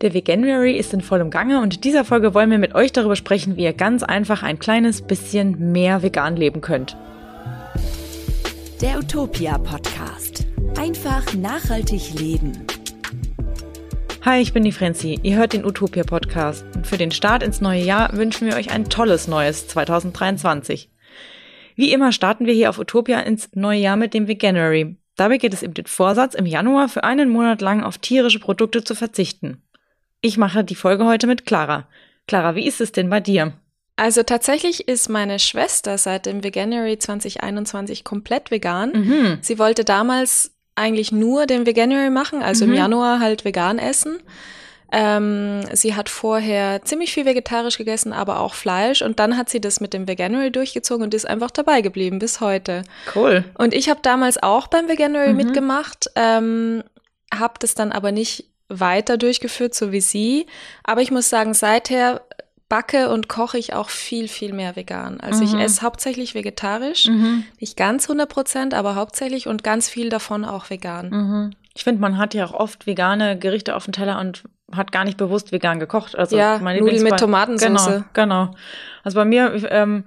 Der Veganuary ist in vollem Gange und in dieser Folge wollen wir mit euch darüber sprechen, wie ihr ganz einfach ein kleines bisschen mehr vegan leben könnt. Der Utopia Podcast. Einfach nachhaltig leben. Hi, ich bin die Frenzi. Ihr hört den Utopia Podcast und für den Start ins neue Jahr wünschen wir euch ein tolles neues 2023. Wie immer starten wir hier auf Utopia ins neue Jahr mit dem Veganuary. Dabei geht es um den Vorsatz, im Januar für einen Monat lang auf tierische Produkte zu verzichten. Ich mache die Folge heute mit Clara. Clara, wie ist es denn bei dir? Also tatsächlich ist meine Schwester seit dem Veganuary 2021 komplett vegan. Mhm. Sie wollte damals eigentlich nur den Veganuary machen, also Mhm. im Januar halt vegan essen. Ähm, sie hat vorher ziemlich viel vegetarisch gegessen, aber auch Fleisch. Und dann hat sie das mit dem Veganuary durchgezogen und ist einfach dabei geblieben bis heute. Cool. Und ich habe damals auch beim Veganuary Mhm. mitgemacht, ähm, habe das dann aber nicht weiter durchgeführt, so wie sie. Aber ich muss sagen, seither backe und koche ich auch viel, viel mehr vegan. Also ich Mhm. esse hauptsächlich vegetarisch, Mhm. nicht ganz 100 Prozent, aber hauptsächlich und ganz viel davon auch vegan. Mhm. Ich finde, man hat ja auch oft vegane Gerichte auf dem Teller und hat gar nicht bewusst vegan gekocht. Also Ja, Nudeln mit Tomatensauce. Genau, genau. Also bei mir ähm,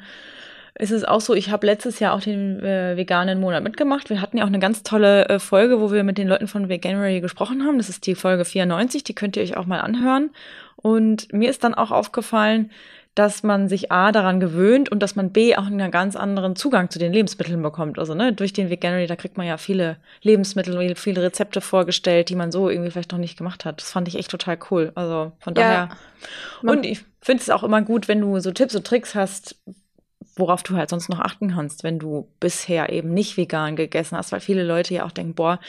ist es auch so, ich habe letztes Jahr auch den äh, veganen Monat mitgemacht. Wir hatten ja auch eine ganz tolle äh, Folge, wo wir mit den Leuten von Veganuary gesprochen haben. Das ist die Folge 94, die könnt ihr euch auch mal anhören. Und mir ist dann auch aufgefallen, dass man sich A daran gewöhnt und dass man B auch einen ganz anderen Zugang zu den Lebensmitteln bekommt. Also ne, durch den Veganuary, da kriegt man ja viele Lebensmittel, viele Rezepte vorgestellt, die man so irgendwie vielleicht noch nicht gemacht hat. Das fand ich echt total cool. Also von Ja. daher. Man- Und ich finde es auch immer gut, wenn du so Tipps und Tricks hast, worauf du halt sonst noch achten kannst, wenn du bisher eben nicht vegan gegessen hast, weil viele Leute ja auch denken, boah,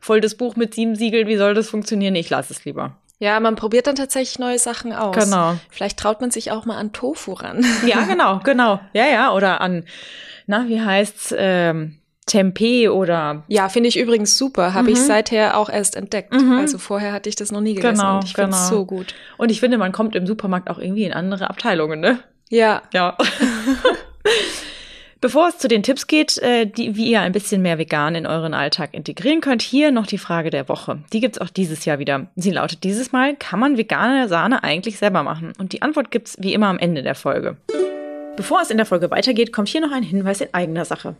voll das Buch mit sieben Siegeln, wie soll das funktionieren? Ich lasse es lieber. Ja, man probiert dann tatsächlich neue Sachen aus. Genau. Vielleicht traut man sich auch mal an Tofu ran. Ja, genau, genau. Ja, ja, oder an, na, wie heißt's, ähm, Tempeh oder Ja, finde ich übrigens super. Habe ich Mhm. seither auch erst entdeckt. Mhm. Also vorher hatte ich das noch nie gegessen. Genau, und ich finde es genau. so gut. und ich finde, man kommt im Supermarkt auch irgendwie in andere Abteilungen, ne? Ja, Ja. Bevor es zu den Tipps geht, äh, die, wie ihr ein bisschen mehr vegan in euren Alltag integrieren könnt, hier noch die Frage der Woche. Die gibt's auch dieses Jahr wieder. Sie lautet dieses Mal, kann man vegane Sahne eigentlich selber machen? Und die Antwort gibt's wie immer am Ende der Folge. Bevor es in der Folge weitergeht, kommt hier noch ein Hinweis in eigener Sache.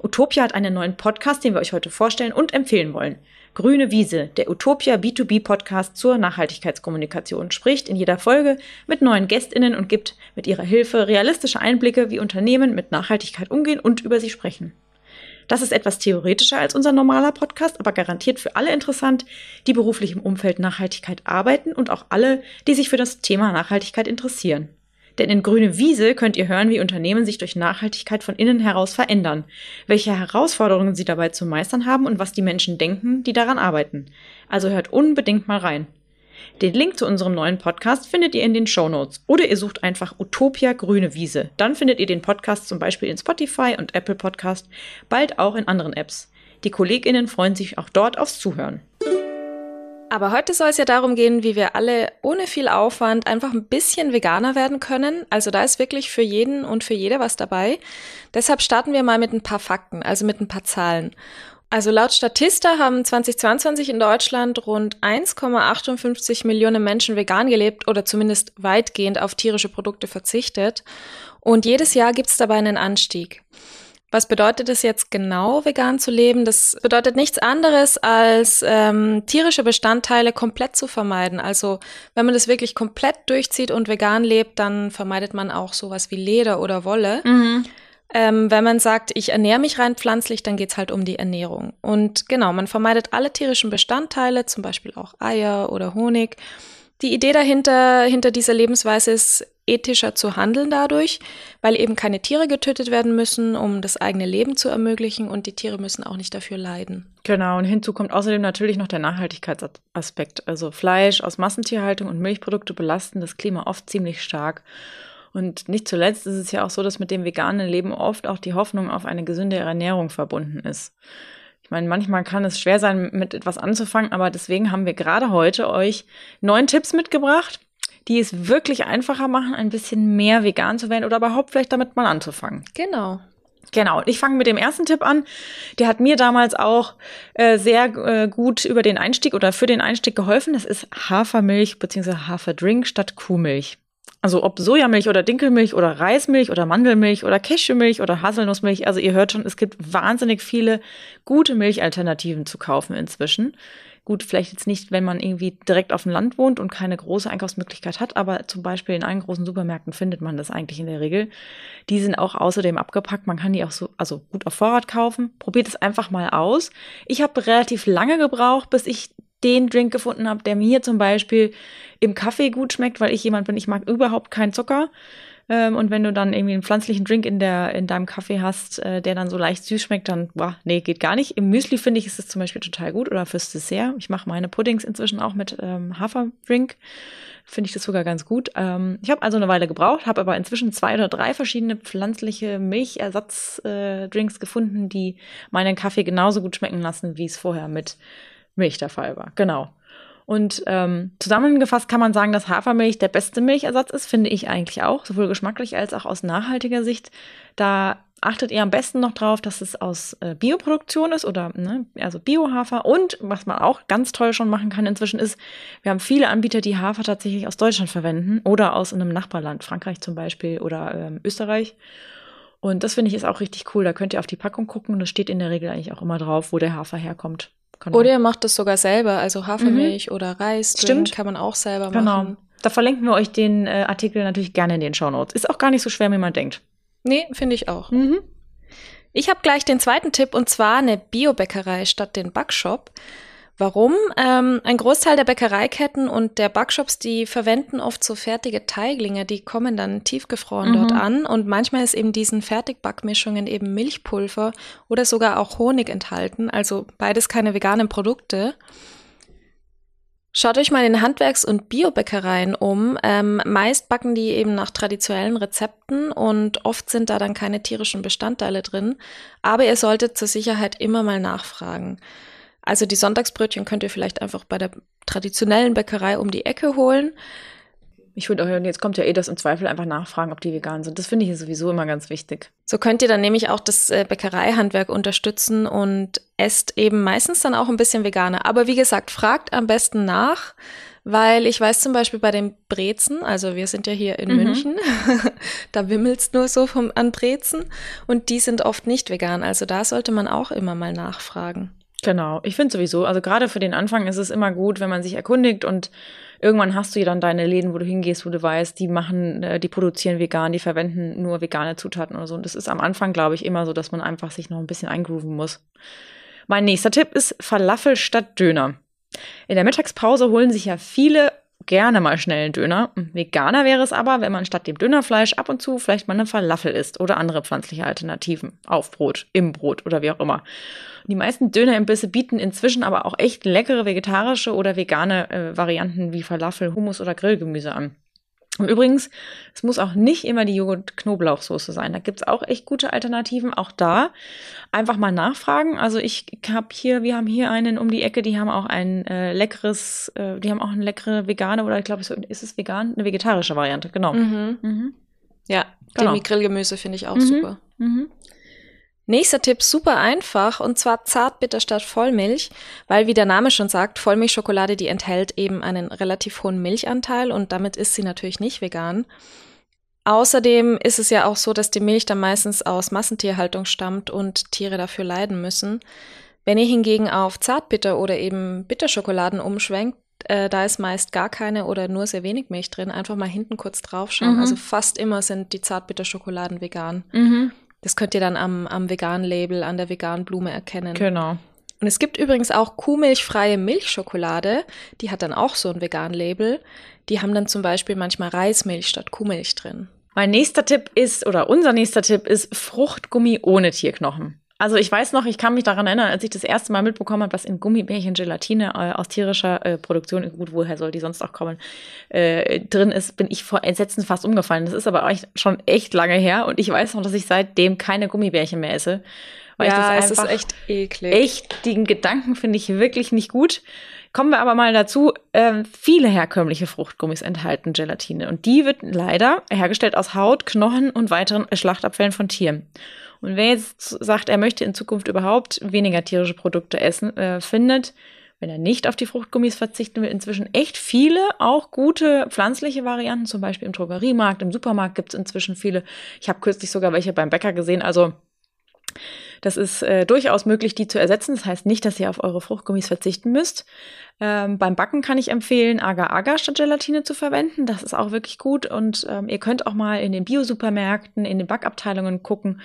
Utopia hat einen neuen Podcast, den wir euch heute vorstellen und empfehlen wollen. Grüne Wiese, der Utopia B2B Podcast zur Nachhaltigkeitskommunikation, spricht in jeder Folge mit neuen GästInnen und gibt mit ihrer Hilfe realistische Einblicke, wie Unternehmen mit Nachhaltigkeit umgehen und über sie sprechen. Das ist etwas theoretischer als unser normaler Podcast, aber garantiert für alle interessant, die beruflich im Umfeld Nachhaltigkeit arbeiten und auch alle, die sich für das Thema Nachhaltigkeit interessieren. Denn in Grüne Wiese könnt ihr hören, wie Unternehmen sich durch Nachhaltigkeit von innen heraus verändern, welche Herausforderungen sie dabei zu meistern haben und was die Menschen denken, die daran arbeiten. Also hört unbedingt mal rein. Den Link zu unserem neuen Podcast findet ihr in den Show Notes oder ihr sucht einfach Utopia Grüne Wiese. Dann findet ihr den Podcast zum Beispiel in Spotify und Apple Podcast, bald auch in anderen Apps. Die KollegInnen freuen sich auch dort aufs Zuhören. Aber heute soll es ja darum gehen, wie wir alle ohne viel Aufwand einfach ein bisschen veganer werden können. Also da ist wirklich für jeden und für jede was dabei. Deshalb starten wir mal mit ein paar Fakten, also mit ein paar Zahlen. Also laut Statista haben 2022 in Deutschland rund 1,58 Millionen Menschen vegan gelebt oder zumindest weitgehend auf tierische Produkte verzichtet. Und jedes Jahr gibt es dabei einen Anstieg. Was bedeutet es jetzt genau, vegan zu leben? Das bedeutet nichts anderes, als ähm, tierische Bestandteile komplett zu vermeiden. Also wenn man das wirklich komplett durchzieht und vegan lebt, dann vermeidet man auch sowas wie Leder oder Wolle. Ähm, wenn man sagt, ich ernähre mich rein pflanzlich, dann geht's halt um die Ernährung. Und genau, man vermeidet alle tierischen Bestandteile, zum Beispiel auch Eier oder Honig. Die Idee dahinter, hinter dieser Lebensweise ist, ethischer zu handeln dadurch, weil eben keine Tiere getötet werden müssen, um das eigene Leben zu ermöglichen und die Tiere müssen auch nicht dafür leiden. Genau, und hinzu kommt außerdem natürlich noch der Nachhaltigkeitsaspekt. Also Fleisch aus Massentierhaltung und Milchprodukte belasten das Klima oft ziemlich stark. Und nicht zuletzt ist es ja auch so, dass mit dem veganen Leben oft auch die Hoffnung auf eine gesündere Ernährung verbunden ist. Ich meine, manchmal kann es schwer sein, mit etwas anzufangen, aber deswegen haben wir gerade heute euch neun Tipps mitgebracht, die es wirklich einfacher machen, ein bisschen mehr vegan zu werden oder überhaupt vielleicht damit mal anzufangen. Genau. Genau, ich fange mit dem ersten Tipp an. Der hat mir damals auch äh, sehr äh, gut über den Einstieg oder für den Einstieg geholfen. Das ist Hafermilch bzw. Haferdrink statt Kuhmilch. Also ob Sojamilch oder Dinkelmilch oder Reismilch oder Mandelmilch oder Cashewmilch oder Haselnussmilch. Also ihr hört schon, es gibt wahnsinnig viele gute Milchalternativen zu kaufen inzwischen. Gut, vielleicht jetzt nicht, wenn man irgendwie direkt auf dem Land wohnt und keine große Einkaufsmöglichkeit hat, aber zum Beispiel in allen großen Supermärkten findet man das eigentlich in der Regel. Die sind auch außerdem abgepackt. Man kann die auch so, also gut auf Vorrat kaufen. Probiert es einfach mal aus. Ich habe relativ lange gebraucht, bis ich den Drink gefunden habe, der mir zum Beispiel im Kaffee gut schmeckt, weil ich jemand bin, ich mag überhaupt keinen Zucker. Ähm, und wenn du dann irgendwie einen pflanzlichen Drink in, der, in deinem Kaffee hast, äh, der dann so leicht süß schmeckt, dann, boah, nee, geht gar nicht. Im Müsli finde ich, ist es zum Beispiel total gut oder fürs Dessert. Ich mache meine Puddings inzwischen auch mit ähm, Haferdrink. Finde ich das sogar ganz gut. Ähm, ich habe also eine Weile gebraucht, habe aber inzwischen zwei oder drei verschiedene pflanzliche Milchersatzdrinks äh, gefunden, die meinen Kaffee genauso gut schmecken lassen, wie es vorher mit Milch der Fall war. Genau. Und ähm, zusammengefasst kann man sagen, dass Hafermilch der beste Milchersatz ist, finde ich eigentlich auch, sowohl geschmacklich als auch aus nachhaltiger Sicht. Da achtet ihr am besten noch drauf, dass es aus äh, Bioproduktion ist oder ne, also Biohafer. Und was man auch ganz toll schon machen kann inzwischen ist, wir haben viele Anbieter, die Hafer tatsächlich aus Deutschland verwenden oder aus einem Nachbarland, Frankreich zum Beispiel oder ähm, Österreich. Und das finde ich ist auch richtig cool. Da könnt ihr auf die Packung gucken und es steht in der Regel eigentlich auch immer drauf, wo der Hafer herkommt. Genau. Oder ihr macht das sogar selber, also Hafermilch mhm. oder Reis. Stimmt. Kann man auch selber genau. machen. Da verlinken wir euch den äh, Artikel natürlich gerne in den Show Notes. Ist auch gar nicht so schwer, wie man denkt. Nee, finde ich auch. Mhm. Ich habe gleich den zweiten Tipp und zwar eine Biobäckerei statt den Backshop. Warum? Ähm, ein Großteil der Bäckereiketten und der Backshops, die verwenden oft so fertige Teiglinge, die kommen dann tiefgefroren mhm. dort an und manchmal ist eben diesen Fertigbackmischungen eben Milchpulver oder sogar auch Honig enthalten, also beides keine veganen Produkte. Schaut euch mal in Handwerks- und Biobäckereien um. Ähm, meist backen die eben nach traditionellen Rezepten und oft sind da dann keine tierischen Bestandteile drin. Aber ihr solltet zur Sicherheit immer mal nachfragen. Also die Sonntagsbrötchen könnt ihr vielleicht einfach bei der traditionellen Bäckerei um die Ecke holen. Ich würde auch, jetzt kommt ja eh das im Zweifel einfach nachfragen, ob die vegan sind. Das finde ich sowieso immer ganz wichtig. So könnt ihr dann nämlich auch das äh, Bäckereihandwerk unterstützen und esst eben meistens dann auch ein bisschen veganer. Aber wie gesagt, fragt am besten nach, weil ich weiß zum Beispiel bei den Brezen, also wir sind ja hier in mhm. München, da wimmelt's nur so vom, an Brezen und die sind oft nicht vegan. Also da sollte man auch immer mal nachfragen. Genau, ich finde sowieso, also gerade für den Anfang ist es immer gut, wenn man sich erkundigt und irgendwann hast du ja dann deine Läden, wo du hingehst, wo du weißt, die machen, äh, die produzieren vegan, die verwenden nur vegane Zutaten oder so. Und das ist am Anfang, glaube ich, immer so, dass man einfach sich noch ein bisschen eingrooven muss. Mein nächster Tipp ist Falafel statt Döner. In der Mittagspause holen sich ja viele gerne mal schnell einen Döner. Veganer wäre es aber, wenn man statt dem Dönerfleisch ab und zu vielleicht mal eine Falafel isst oder andere pflanzliche Alternativen auf Brot, im Brot oder wie auch immer. Die meisten Dönerimbisse bieten inzwischen aber auch echt leckere vegetarische oder vegane äh, Varianten wie Falafel, Hummus oder Grillgemüse an. Und übrigens, es muss auch nicht immer die Joghurt-Knoblauchsoße sein. Da gibt's auch echt gute Alternativen. Auch da einfach mal nachfragen. Also ich habe hier, wir haben hier einen um die Ecke, die haben auch ein äh, leckeres, äh, die haben auch eine leckere vegane oder ich glaube, ist es vegan? Eine vegetarische Variante, genau. Mhm. Mhm. Ja, genau. Grillgemüse finde ich auch mhm. super. Mhm. Nächster Tipp, super einfach, und zwar Zartbitter statt Vollmilch, weil wie der Name schon sagt, Vollmilchschokolade, die enthält eben einen relativ hohen Milchanteil und damit ist sie natürlich nicht vegan. Außerdem ist es ja auch so, dass die Milch dann meistens aus Massentierhaltung stammt und Tiere dafür leiden müssen. Wenn ihr hingegen auf Zartbitter oder eben Bitterschokoladen umschwenkt, äh, da ist meist gar keine oder nur sehr wenig Milch drin. Einfach mal hinten kurz draufschauen. Mhm. Also fast immer sind die Zartbitterschokoladen vegan. Mhm. Das könnt ihr dann am, am veganen Label, an der veganen Blume erkennen. Genau. Und es gibt übrigens auch kuhmilchfreie Milchschokolade, die hat dann auch so ein vegan Label. Die haben dann zum Beispiel manchmal Reismilch statt Kuhmilch drin. Mein nächster Tipp ist, oder unser nächster Tipp ist Fruchtgummi ohne Tierknochen. Also ich weiß noch, ich kann mich daran erinnern, als ich das erste Mal mitbekommen habe, was in Gummibärchen Gelatine äh, aus tierischer äh, Produktion, gut, woher soll die sonst auch kommen, äh, drin ist, bin ich vor Entsetzen fast umgefallen. Das ist aber echt schon echt lange her und ich weiß noch, dass ich seitdem keine Gummibärchen mehr esse Weil ja, ich es das ist einfach echt eklig. echt, den Gedanken finde ich wirklich nicht gut. Kommen wir aber mal dazu, ähm, viele herkömmliche Fruchtgummis enthalten Gelatine und die wird leider hergestellt aus Haut, Knochen und weiteren Schlachtabfällen von Tieren. Und wer jetzt sagt, er möchte in Zukunft überhaupt weniger tierische Produkte essen, äh, findet, wenn er nicht auf die Fruchtgummis verzichten will, inzwischen echt viele, auch gute pflanzliche Varianten, zum Beispiel im Drogeriemarkt, im Supermarkt gibt es inzwischen viele. Ich habe kürzlich sogar welche beim Bäcker gesehen, also das ist äh, durchaus möglich, die zu ersetzen. Das heißt nicht, dass ihr auf eure Fruchtgummis verzichten müsst. Ähm, beim Backen kann ich empfehlen, Agar-Agar statt Gelatine zu verwenden. Das ist auch wirklich gut. Und ähm, ihr könnt auch mal in den Biosupermärkten, in den Backabteilungen gucken.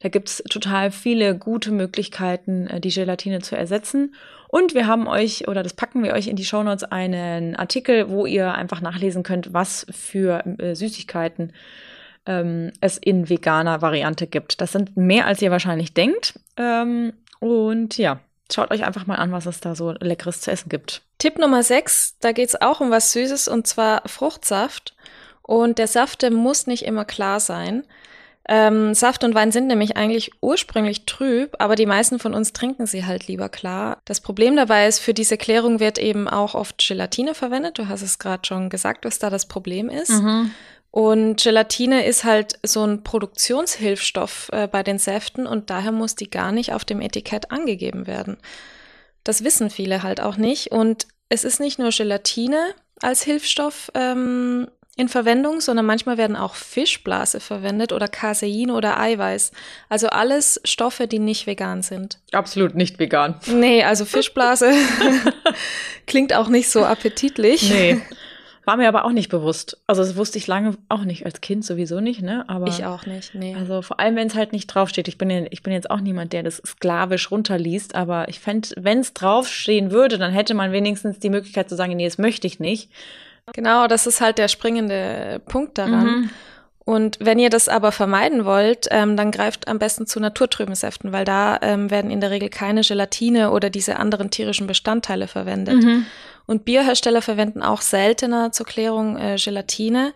Da gibt's total viele gute Möglichkeiten, äh, die Gelatine zu ersetzen. Und wir haben euch, oder das packen wir euch in die Shownotes, einen Artikel, wo ihr einfach nachlesen könnt, was für äh, Süßigkeiten ähm, es in veganer Variante gibt. Das sind mehr, als ihr wahrscheinlich denkt. Ähm, und ja, schaut euch einfach mal an, was es da so leckeres zu essen gibt. Tipp Nummer 6, da geht es auch um was Süßes und zwar Fruchtsaft. Und der Saft, der muss nicht immer klar sein. Ähm, Saft und Wein sind nämlich eigentlich ursprünglich trüb, aber die meisten von uns trinken sie halt lieber klar. Das Problem dabei ist, für diese Klärung wird eben auch oft Gelatine verwendet. Du hast es gerade schon gesagt, was da das Problem ist. Mhm. Und Gelatine ist halt so ein Produktionshilfstoff äh, bei den Säften und daher muss die gar nicht auf dem Etikett angegeben werden. Das wissen viele halt auch nicht. Und es ist nicht nur Gelatine als Hilfsstoff ähm, in Verwendung, sondern manchmal werden auch Fischblase verwendet oder Casein oder Eiweiß. Also alles Stoffe, die nicht vegan sind. Absolut nicht vegan. Nee, also Fischblase klingt auch nicht so appetitlich. Nee. War mir aber auch nicht bewusst. Also das wusste ich lange auch nicht, als Kind sowieso nicht, ne? Aber Ich auch nicht, nee. Also vor allem, wenn es halt nicht draufsteht. Ich bin, ja, ich bin jetzt auch niemand, der das sklavisch runterliest, aber ich fände, wenn es draufstehen würde, dann hätte man wenigstens die Möglichkeit zu sagen, nee, das möchte ich nicht. Genau, das ist halt der springende Punkt daran. Mhm. Und wenn ihr das aber vermeiden wollt, ähm, dann greift am besten zu naturtrüben Säften, weil da ähm, werden in der Regel keine Gelatine oder diese anderen tierischen Bestandteile verwendet. Mhm. Und Bierhersteller verwenden auch seltener zur Klärung äh, Gelatine.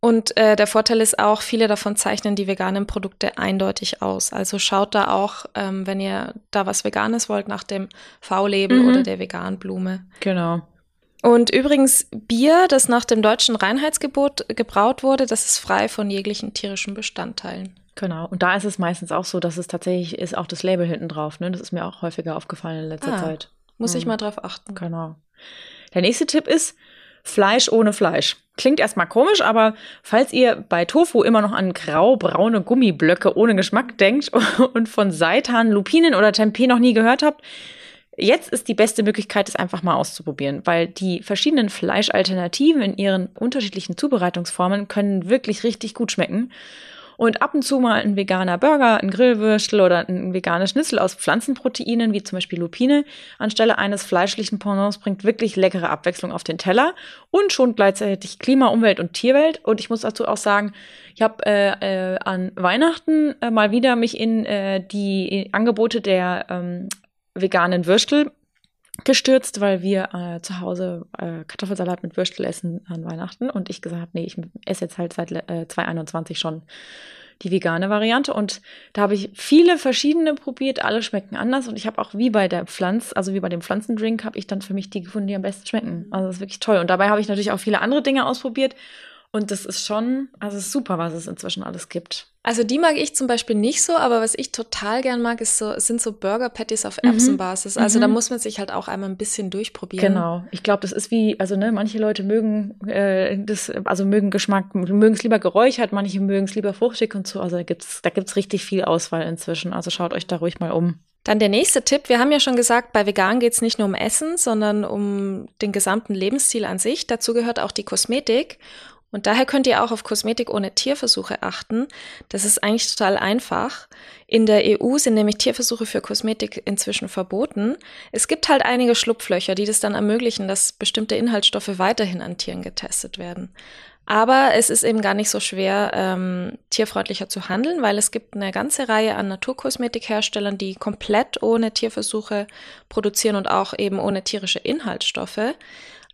Und äh, der Vorteil ist auch, viele davon zeichnen die veganen Produkte eindeutig aus. Also schaut da auch, ähm, wenn ihr da was Veganes wollt, nach dem V-Label Mhm. oder der Veganblume. Genau. Und übrigens, Bier, das nach dem deutschen Reinheitsgebot gebraut wurde, das ist frei von jeglichen tierischen Bestandteilen. Genau. Und da ist es meistens auch so, dass es tatsächlich ist auch das Label hinten drauf. Ne? Das ist mir auch häufiger aufgefallen in letzter Ah. Zeit. Muss ich Mhm. mal drauf achten. Genau. Der nächste Tipp ist Fleisch ohne Fleisch. Klingt erstmal komisch, aber falls ihr bei Tofu immer noch an grau-braune Gummiblöcke ohne Geschmack denkt und von Seitan, Lupinen oder Tempeh noch nie gehört habt, jetzt ist die beste Möglichkeit, es einfach mal auszuprobieren, weil die verschiedenen Fleischalternativen in ihren unterschiedlichen Zubereitungsformen können wirklich richtig gut schmecken. Und ab und zu mal ein veganer Burger, ein Grillwürstel oder ein veganes Schnitzel aus Pflanzenproteinen, wie zum Beispiel Lupine, anstelle eines fleischlichen Pendants bringt wirklich leckere Abwechslung auf den Teller und schont gleichzeitig Klima, Umwelt und Tierwelt. Und ich muss dazu auch sagen, ich habe äh, äh, an Weihnachten äh, mal wieder mich in äh, die Angebote der ähm, veganen Würstel gestürzt, weil wir äh, zu Hause äh, Kartoffelsalat mit Würstel essen an Weihnachten. Und ich gesagt habe, nee, ich esse jetzt halt seit äh, 2021 schon die vegane Variante. Und da habe ich viele verschiedene probiert, alle schmecken anders. Und ich habe auch wie bei der Pflanz, also wie bei dem Pflanzendrink, habe ich dann für mich die gefunden, die am besten schmecken. Also das ist wirklich toll. Und dabei habe ich natürlich auch viele andere Dinge ausprobiert und das ist schon, also super, was es inzwischen alles gibt. Also die mag ich zum Beispiel nicht so, aber was ich total gern mag, ist so, sind so Burger Patties auf Mhm. Erbsenbasis. Also Mhm. da muss man sich halt auch einmal ein bisschen durchprobieren. Genau. Ich glaube, das ist wie, also ne, manche Leute mögen äh, das, also mögen Geschmack, mögen es lieber geräuchert, manche mögen es lieber fruchtig und so. Also da gibt's, da gibt's richtig viel Auswahl inzwischen. Also schaut euch da ruhig mal um. Dann der nächste Tipp. Wir haben ja schon gesagt, bei Vegan geht es nicht nur um Essen, sondern um den gesamten Lebensstil an sich. Dazu gehört auch die Kosmetik. Und daher könnt ihr auch auf Kosmetik ohne Tierversuche achten. Das ist eigentlich total einfach. In der EU sind nämlich Tierversuche für Kosmetik inzwischen verboten. Es gibt halt einige Schlupflöcher, die das dann ermöglichen, dass bestimmte Inhaltsstoffe weiterhin an Tieren getestet werden. Aber es ist eben gar nicht so schwer, ähm, tierfreundlicher zu handeln, weil es gibt eine ganze Reihe an Naturkosmetikherstellern, die komplett ohne Tierversuche produzieren und auch eben ohne tierische Inhaltsstoffe.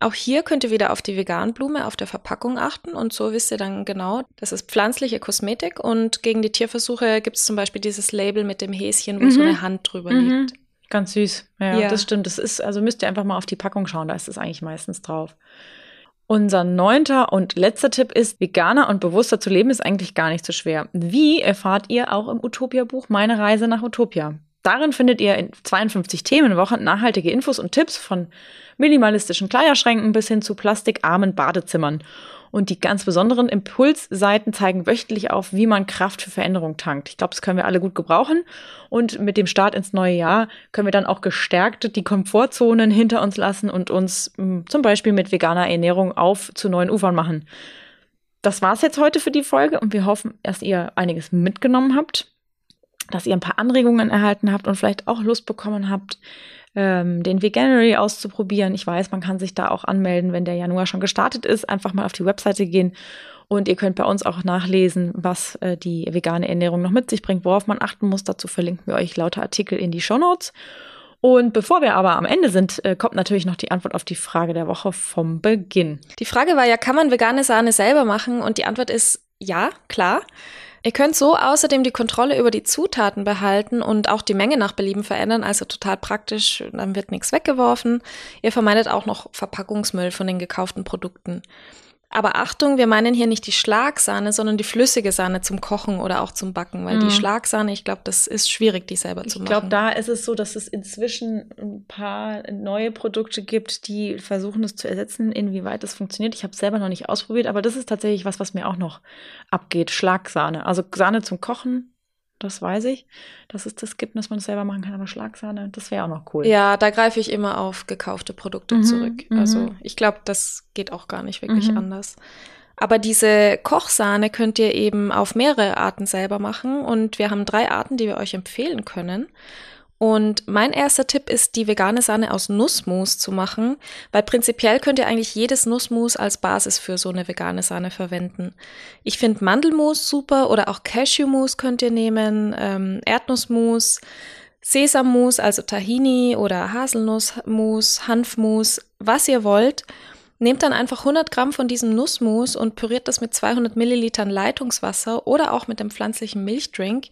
Auch hier könnt ihr wieder auf die Veganblume auf der Verpackung achten und so wisst ihr dann genau, das ist pflanzliche Kosmetik und gegen die Tierversuche gibt es zum Beispiel dieses Label mit dem Häschen, wo mhm. so eine Hand drüber mhm. liegt. Ganz süß. Ja, ja, das stimmt. Das ist, also müsst ihr einfach mal auf die Packung schauen, da ist es eigentlich meistens drauf. Unser neunter und letzter Tipp ist, veganer und bewusster zu leben ist eigentlich gar nicht so schwer. Wie erfahrt ihr auch im Utopia-Buch Meine Reise nach Utopia? Darin findet ihr in 52 Themenwochen nachhaltige Infos und Tipps von minimalistischen Kleiderschränken bis hin zu plastikarmen Badezimmern. Und die ganz besonderen Impulsseiten zeigen wöchentlich auf, wie man Kraft für Veränderung tankt. Ich glaube, das können wir alle gut gebrauchen. Und mit dem Start ins neue Jahr können wir dann auch gestärkt die Komfortzonen hinter uns lassen und uns mh, hm, zum Beispiel mit veganer Ernährung auf zu neuen Ufern machen. Das war's jetzt heute für die Folge und wir hoffen, dass ihr einiges mitgenommen habt, dass ihr ein paar Anregungen erhalten habt und vielleicht auch Lust bekommen habt, ähm, den Veganuary auszuprobieren. Ich weiß, man kann sich da auch anmelden, wenn der Januar schon gestartet ist. Einfach mal auf die Webseite gehen und ihr könnt bei uns auch nachlesen, was äh, die vegane Ernährung noch mit sich bringt, worauf man achten muss. Dazu verlinken wir euch lauter Artikel in die Show Notes. Und bevor wir aber am Ende sind, äh, kommt natürlich noch die Antwort auf die Frage der Woche vom Beginn. Die Frage war ja, kann man vegane Sahne selber machen? Und die Antwort ist ja, klar. Ihr könnt so außerdem die Kontrolle über die Zutaten behalten und auch die Menge nach Belieben verändern, also total praktisch, dann wird nichts weggeworfen. Ihr vermeidet auch noch Verpackungsmüll von den gekauften Produkten. Aber Achtung, wir meinen hier nicht die Schlagsahne, sondern die flüssige Sahne zum Kochen oder auch zum Backen, weil mhm. die Schlagsahne, ich glaube, das ist schwierig, die selber zu machen. Ich glaube, da ist es so, dass es inzwischen ein paar neue Produkte gibt, die versuchen es zu ersetzen, inwieweit das funktioniert. Ich habe es selber noch nicht ausprobiert, aber das ist tatsächlich was, was mir auch noch abgeht. Schlagsahne. Also Sahne zum Kochen das weiß ich, dass es das gibt, dass man es selber machen kann, aber Schlagsahne, das wäre auch noch cool. Ja, da greife ich immer auf gekaufte Produkte mhm, zurück. Mhm. Also ich glaube, das geht auch gar nicht wirklich mhm. anders. Aber diese Kochsahne könnt ihr eben auf mehrere Arten selber machen und wir haben drei Arten, die wir euch empfehlen können. Und mein erster Tipp ist, die vegane Sahne aus Nussmus zu machen, weil prinzipiell könnt ihr eigentlich jedes Nussmus als Basis für so eine vegane Sahne verwenden. Ich finde Mandelmus super oder auch Cashewmus könnt ihr nehmen, ähm, Erdnussmus, Sesammus, also Tahini oder Haselnussmus, Hanfmus, was ihr wollt. Nehmt dann einfach 100 Gramm von diesem Nussmus und püriert das mit 200 Millilitern Leitungswasser oder auch mit dem pflanzlichen Milchdrink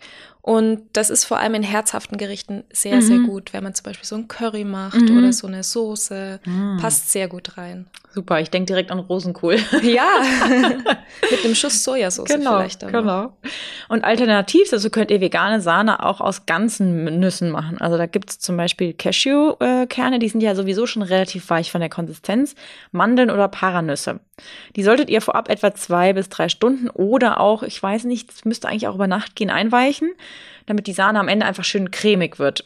und das ist vor allem in herzhaften Gerichten sehr, mhm. sehr gut, wenn man zum Beispiel so ein Curry macht mhm. oder so eine Soße. Mhm. Passt sehr gut rein. Super, ich denke direkt an Rosenkohl. Ja, mit einem Schuss Sojasauce genau, vielleicht dann. Genau. Und alternativ, also könnt ihr vegane Sahne auch aus ganzen Nüssen machen. Also da gibt es zum Beispiel Cashewkerne, die sind ja sowieso schon relativ weich von der Konsistenz. Mandeln oder Paranüsse. Die solltet ihr vorab etwa zwei bis drei Stunden oder auch, ich weiß nicht, müsste eigentlich auch über Nacht gehen, einweichen, damit die Sahne am Ende einfach schön cremig wird.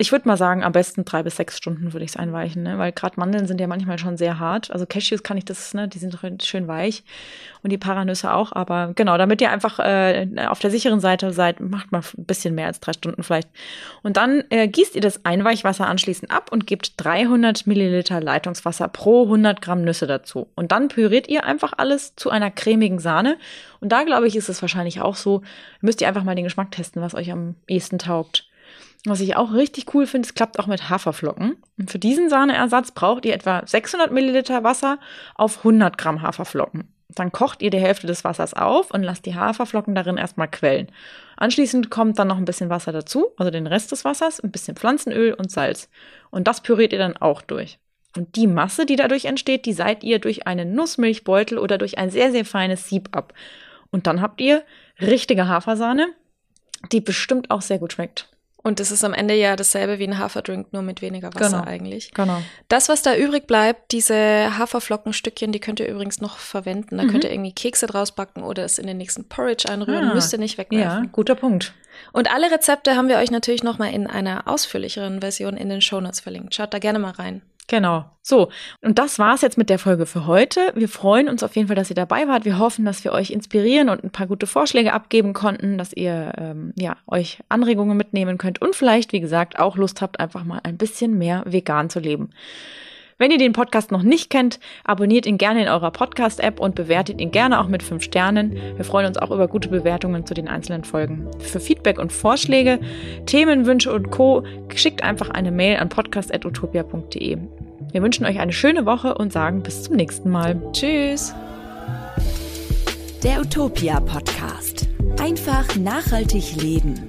Ich würde mal sagen, am besten drei bis sechs Stunden würde ich es einweichen, ne? weil gerade Mandeln sind ja manchmal schon sehr hart. Also Cashews kann ich das, ne, die sind schön weich und die Paranüsse auch. Aber genau, damit ihr einfach äh, auf der sicheren Seite seid, macht mal ein bisschen mehr als drei Stunden vielleicht. Und dann äh, gießt ihr das Einweichwasser anschließend ab und gebt 300 Milliliter Leitungswasser pro 100 Gramm Nüsse dazu. Und dann püriert ihr einfach alles zu einer cremigen Sahne. Und da glaube ich, ist es wahrscheinlich auch so, müsst ihr einfach mal den Geschmack testen, was euch am ehesten taugt. Was ich auch richtig cool finde, es klappt auch mit Haferflocken. Und für diesen Sahneersatz braucht ihr etwa 600 Milliliter Wasser auf 100 Gramm Haferflocken. Dann kocht ihr die Hälfte des Wassers auf und lasst die Haferflocken darin erstmal quellen. Anschließend kommt dann noch ein bisschen Wasser dazu, also den Rest des Wassers, ein bisschen Pflanzenöl und Salz. Und das püriert ihr dann auch durch. Und die Masse, die dadurch entsteht, die seid ihr durch einen Nussmilchbeutel oder durch ein sehr, sehr feines Sieb ab. Und dann habt ihr richtige Hafersahne, die bestimmt auch sehr gut schmeckt. Und das ist am Ende ja dasselbe wie ein Haferdrink, nur mit weniger Wasser genau, eigentlich. Genau. Das, was da übrig bleibt, diese Haferflockenstückchen, die könnt ihr übrigens noch verwenden. Da mhm. könnt ihr irgendwie Kekse draus backen oder es in den nächsten Porridge einrühren. Ah, Müsst ihr nicht wegwerfen. Ja, guter Punkt. Und alle Rezepte haben wir euch natürlich nochmal in einer ausführlicheren Version in den Shownotes verlinkt. Schaut da gerne mal rein. Genau. So, und das war's jetzt mit der Folge für heute. Wir freuen uns auf jeden Fall, dass ihr dabei wart. Wir hoffen, dass wir euch inspirieren und ein paar gute Vorschläge abgeben konnten, dass ihr ähm, ja, euch Anregungen mitnehmen könnt und vielleicht, wie gesagt, auch Lust habt, einfach mal ein bisschen mehr vegan zu leben. Wenn ihr den Podcast noch nicht kennt, abonniert ihn gerne in eurer Podcast-App und bewertet ihn gerne auch mit fünf Sternen. Wir freuen uns auch über gute Bewertungen zu den einzelnen Folgen. Für Feedback und Vorschläge, Themenwünsche und Co. schickt einfach eine Mail an podcast.utopia.de. Wir wünschen euch eine schöne Woche und sagen bis zum nächsten Mal. Tschüss. Der Utopia Podcast. Einfach nachhaltig leben.